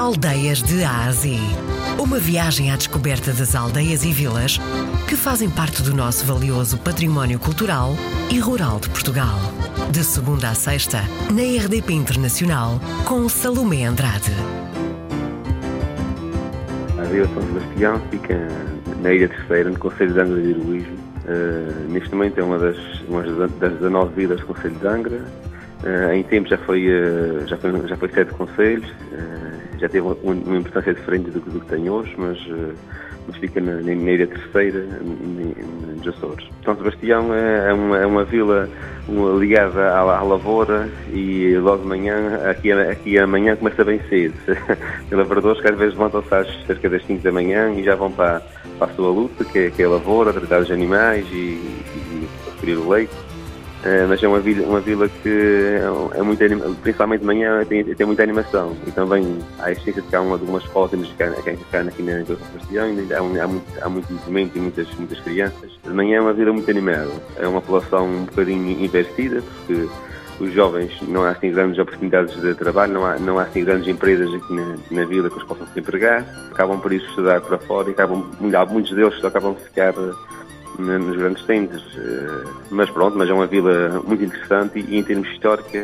Aldeias de Ásia. Uma viagem à descoberta das aldeias e vilas que fazem parte do nosso valioso património cultural e rural de Portugal. De segunda a sexta, na RDP Internacional, com Salomé Andrade. A Vila São Sebastião fica na Ilha Terceira, no Conselho de Angra de Heroísmo. Uh, neste momento é uma das, uma das 19 vilas do Conselho de Angra. Uh, em tempo já foi, uh, já foi, já foi sete conselhos já teve uma importância diferente do, do que tem hoje, mas, eh, mas fica na, na ilha terceira, nos Açores. São Sebastião é, é uma, é uma vila uma, ligada à, à, lavoura e logo de manhã, aqui, aqui amanhã começa bem cedo. Tem lavradores que às vezes levantam-se às cerca das 5 da manhã e já vão para, para a sua luta, que é, que é a lavoura, tratar os animais e, e, e o leite. Uh, mas é uma vila, uma vila que é, é muito, principalmente de manhã, tem, tem muita animação. E também há existência de que há uma, uma escola que temos aqui na Vila Sebastião, ainda há, há, muito, há muito movimento e muitas, muitas crianças. De manhã é uma vila muito animada. É uma população um bocadinho invertida, porque os jovens não há assim grandes oportunidades de trabalho, não há, não há assim grandes empresas aqui na, na vila que os possam se empregar. Acabam por isso estudar para fora e acabam, muitos deles acabam de ficar nos grandes centros. Eh, mas pronto, mas é uma vila muito interessante e, em termos históricos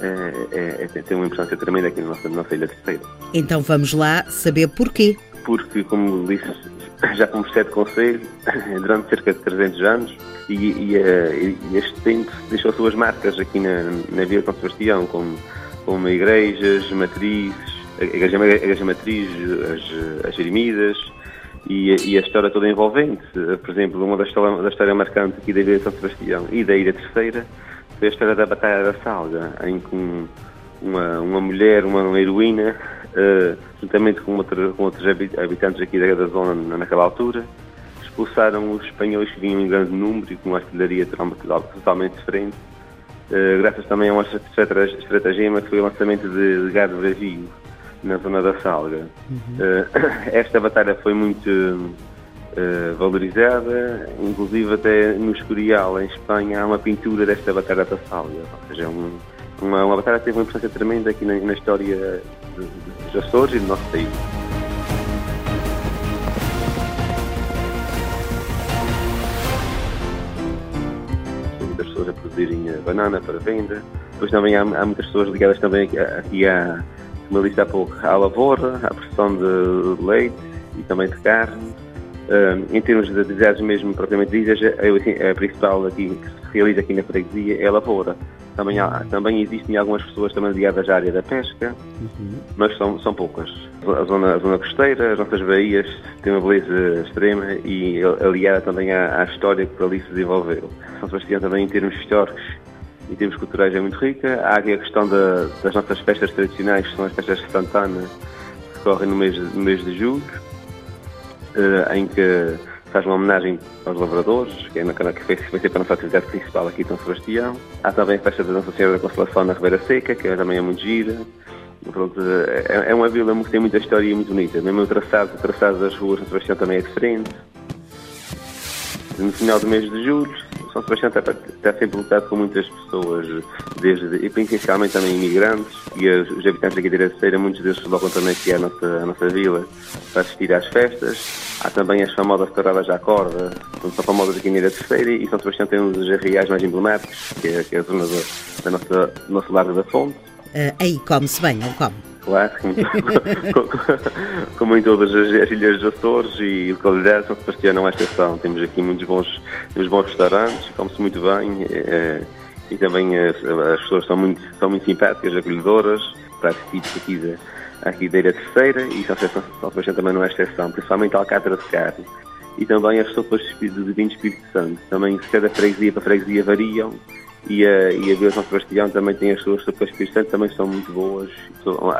é, é, é, tem uma importância tremenda aqui na nossa, na nossa Ilha Terceira. Então vamos lá saber porquê. Porque, como disse, já como sete conselhos durante cerca de 300 anos e, e, eh, e este tempo deixou suas marcas aqui na, na Vila de São Sebastião, como, como igrejas, matrizes, a igreja, a igreja matriz, as, as eremidas, e, e, a história toda envolvente. Por exemplo, uma da história, da história aqui da Ilha de São Sebastião e da Ilha Terceira foi a história da Batalha da Salga, em que uma, uma mulher, uma, uma heroína, uh, juntamente com, com, outros habitantes aqui da, da zona naquela altura, expulsaram os espanhóis que vinham em grande número e com uma artilharia totalmente diferente, uh, graças também a uma estratagema que foi o lançamento de, de gado vazio na zona da Salga. Uhum. Uh, esta batalha foi muito uh, valorizada, inclusive até no Escorial, em Espanha, há uma pintura desta batalha da Salga. Ou seja, é um, uma, uma batalha que teve uma importância tremenda aqui na, na história dos Açores e do nosso país. muitas pessoas a produzirem banana para venda. Depois também há, há muitas pessoas ligadas também aqui à, como eu disse há pouco, à lavoura, à produção de leite e também de carne. Em termos de atividades mesmo propriamente ditas, a, a principal aqui, que se realiza aqui na freguesia é a lavoura. Também, há, também existem algumas pessoas também ligadas à área da pesca, uhum. mas são, são poucas. A zona, a zona costeira, as nossas baías têm uma beleza extrema e aliada também à, à história que ali se desenvolveu. São Sebastião também em termos históricos em termos culturais é muito rica. Há aqui a questão da, das nossas festas tradicionais, que são as festas de Santana, que decorrem no mês, no mês de julho, uh, em que faz uma homenagem aos lavradores, que é na que vai ser para a nossa atividade principal aqui em São Sebastião. Há também a festa da Nossa Senhora da Consolação na Ribeira Seca, que também é muito gira. Pronto, é, é uma vila que tem muita história e muito bonita. Mesmo o traçado, o traçado das ruas de São Sebastião também é diferente. No final do mês de julho, são Sebastião está, está sempre lotado com muitas pessoas, desde, e principalmente também imigrantes, e os, os habitantes aqui da Terceira, muitos deles deslocam também aqui à nossa, à nossa vila para assistir às festas. Há também as famosas touradas à corda, que são famosas aqui na Terceira, e São Sebastião tem um dos arreais mais emblemáticos, que é, que é a zona da nossa, do nosso Largo da Fonte. Uh, aí come-se bem, não come? Claro, como, como em todas as, ilhas dos Açores e localidades, São Sebastião não é exceção. Temos aqui muitos bons, temos bons restaurantes, come-se muito bem é, e também as, as, pessoas são muito, são muito simpáticas, acolhedoras, para típicos aqui da, aqui da Ilha Terceira e São Sebastião também não é exceção, principalmente a alcatra de carne. E também as sopas de vinho Espírito Santo. Também, se cada freguesia para freguesia variam, e a, e a Vila São Sebastião também tem as suas sopas Santo, também são muito boas.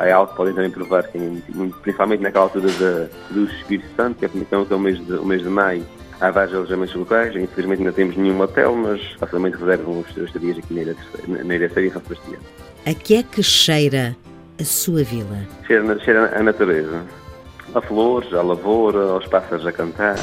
É algo que podem também provar, que, muito, principalmente naquela altura da, do Espírito Santo, que é, então, que é o, mês de, o mês de maio. Há vários alojamentos locais, infelizmente não temos nenhum hotel, mas facilmente reservam os seus dias aqui na Ilha, na Ilha e São Sebastião. A que é que cheira a sua vila? Cheira, cheira a natureza. A flores, a lavoura, aos pássaros a cantar.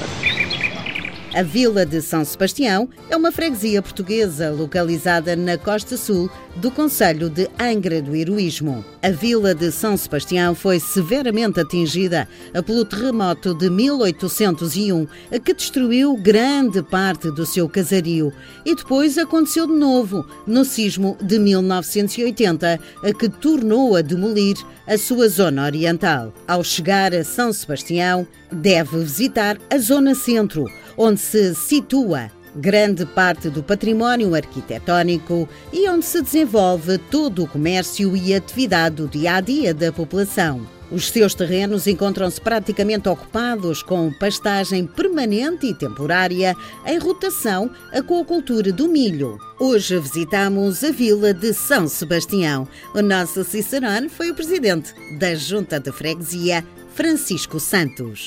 A Vila de São Sebastião é uma freguesia portuguesa localizada na costa sul do Conselho de Angra do Heroísmo. A Vila de São Sebastião foi severamente atingida pelo terremoto de 1801, que destruiu grande parte do seu casario, e depois aconteceu de novo no sismo de 1980, que tornou a demolir a sua zona oriental. Ao chegar a São Sebastião, deve visitar a zona centro onde se situa grande parte do património arquitetónico e onde se desenvolve todo o comércio e atividade do dia a dia da população. Os seus terrenos encontram-se praticamente ocupados com pastagem permanente e temporária em rotação com a cultura do milho. Hoje visitamos a vila de São Sebastião. O nosso Cicerone foi o presidente da Junta de Freguesia, Francisco Santos.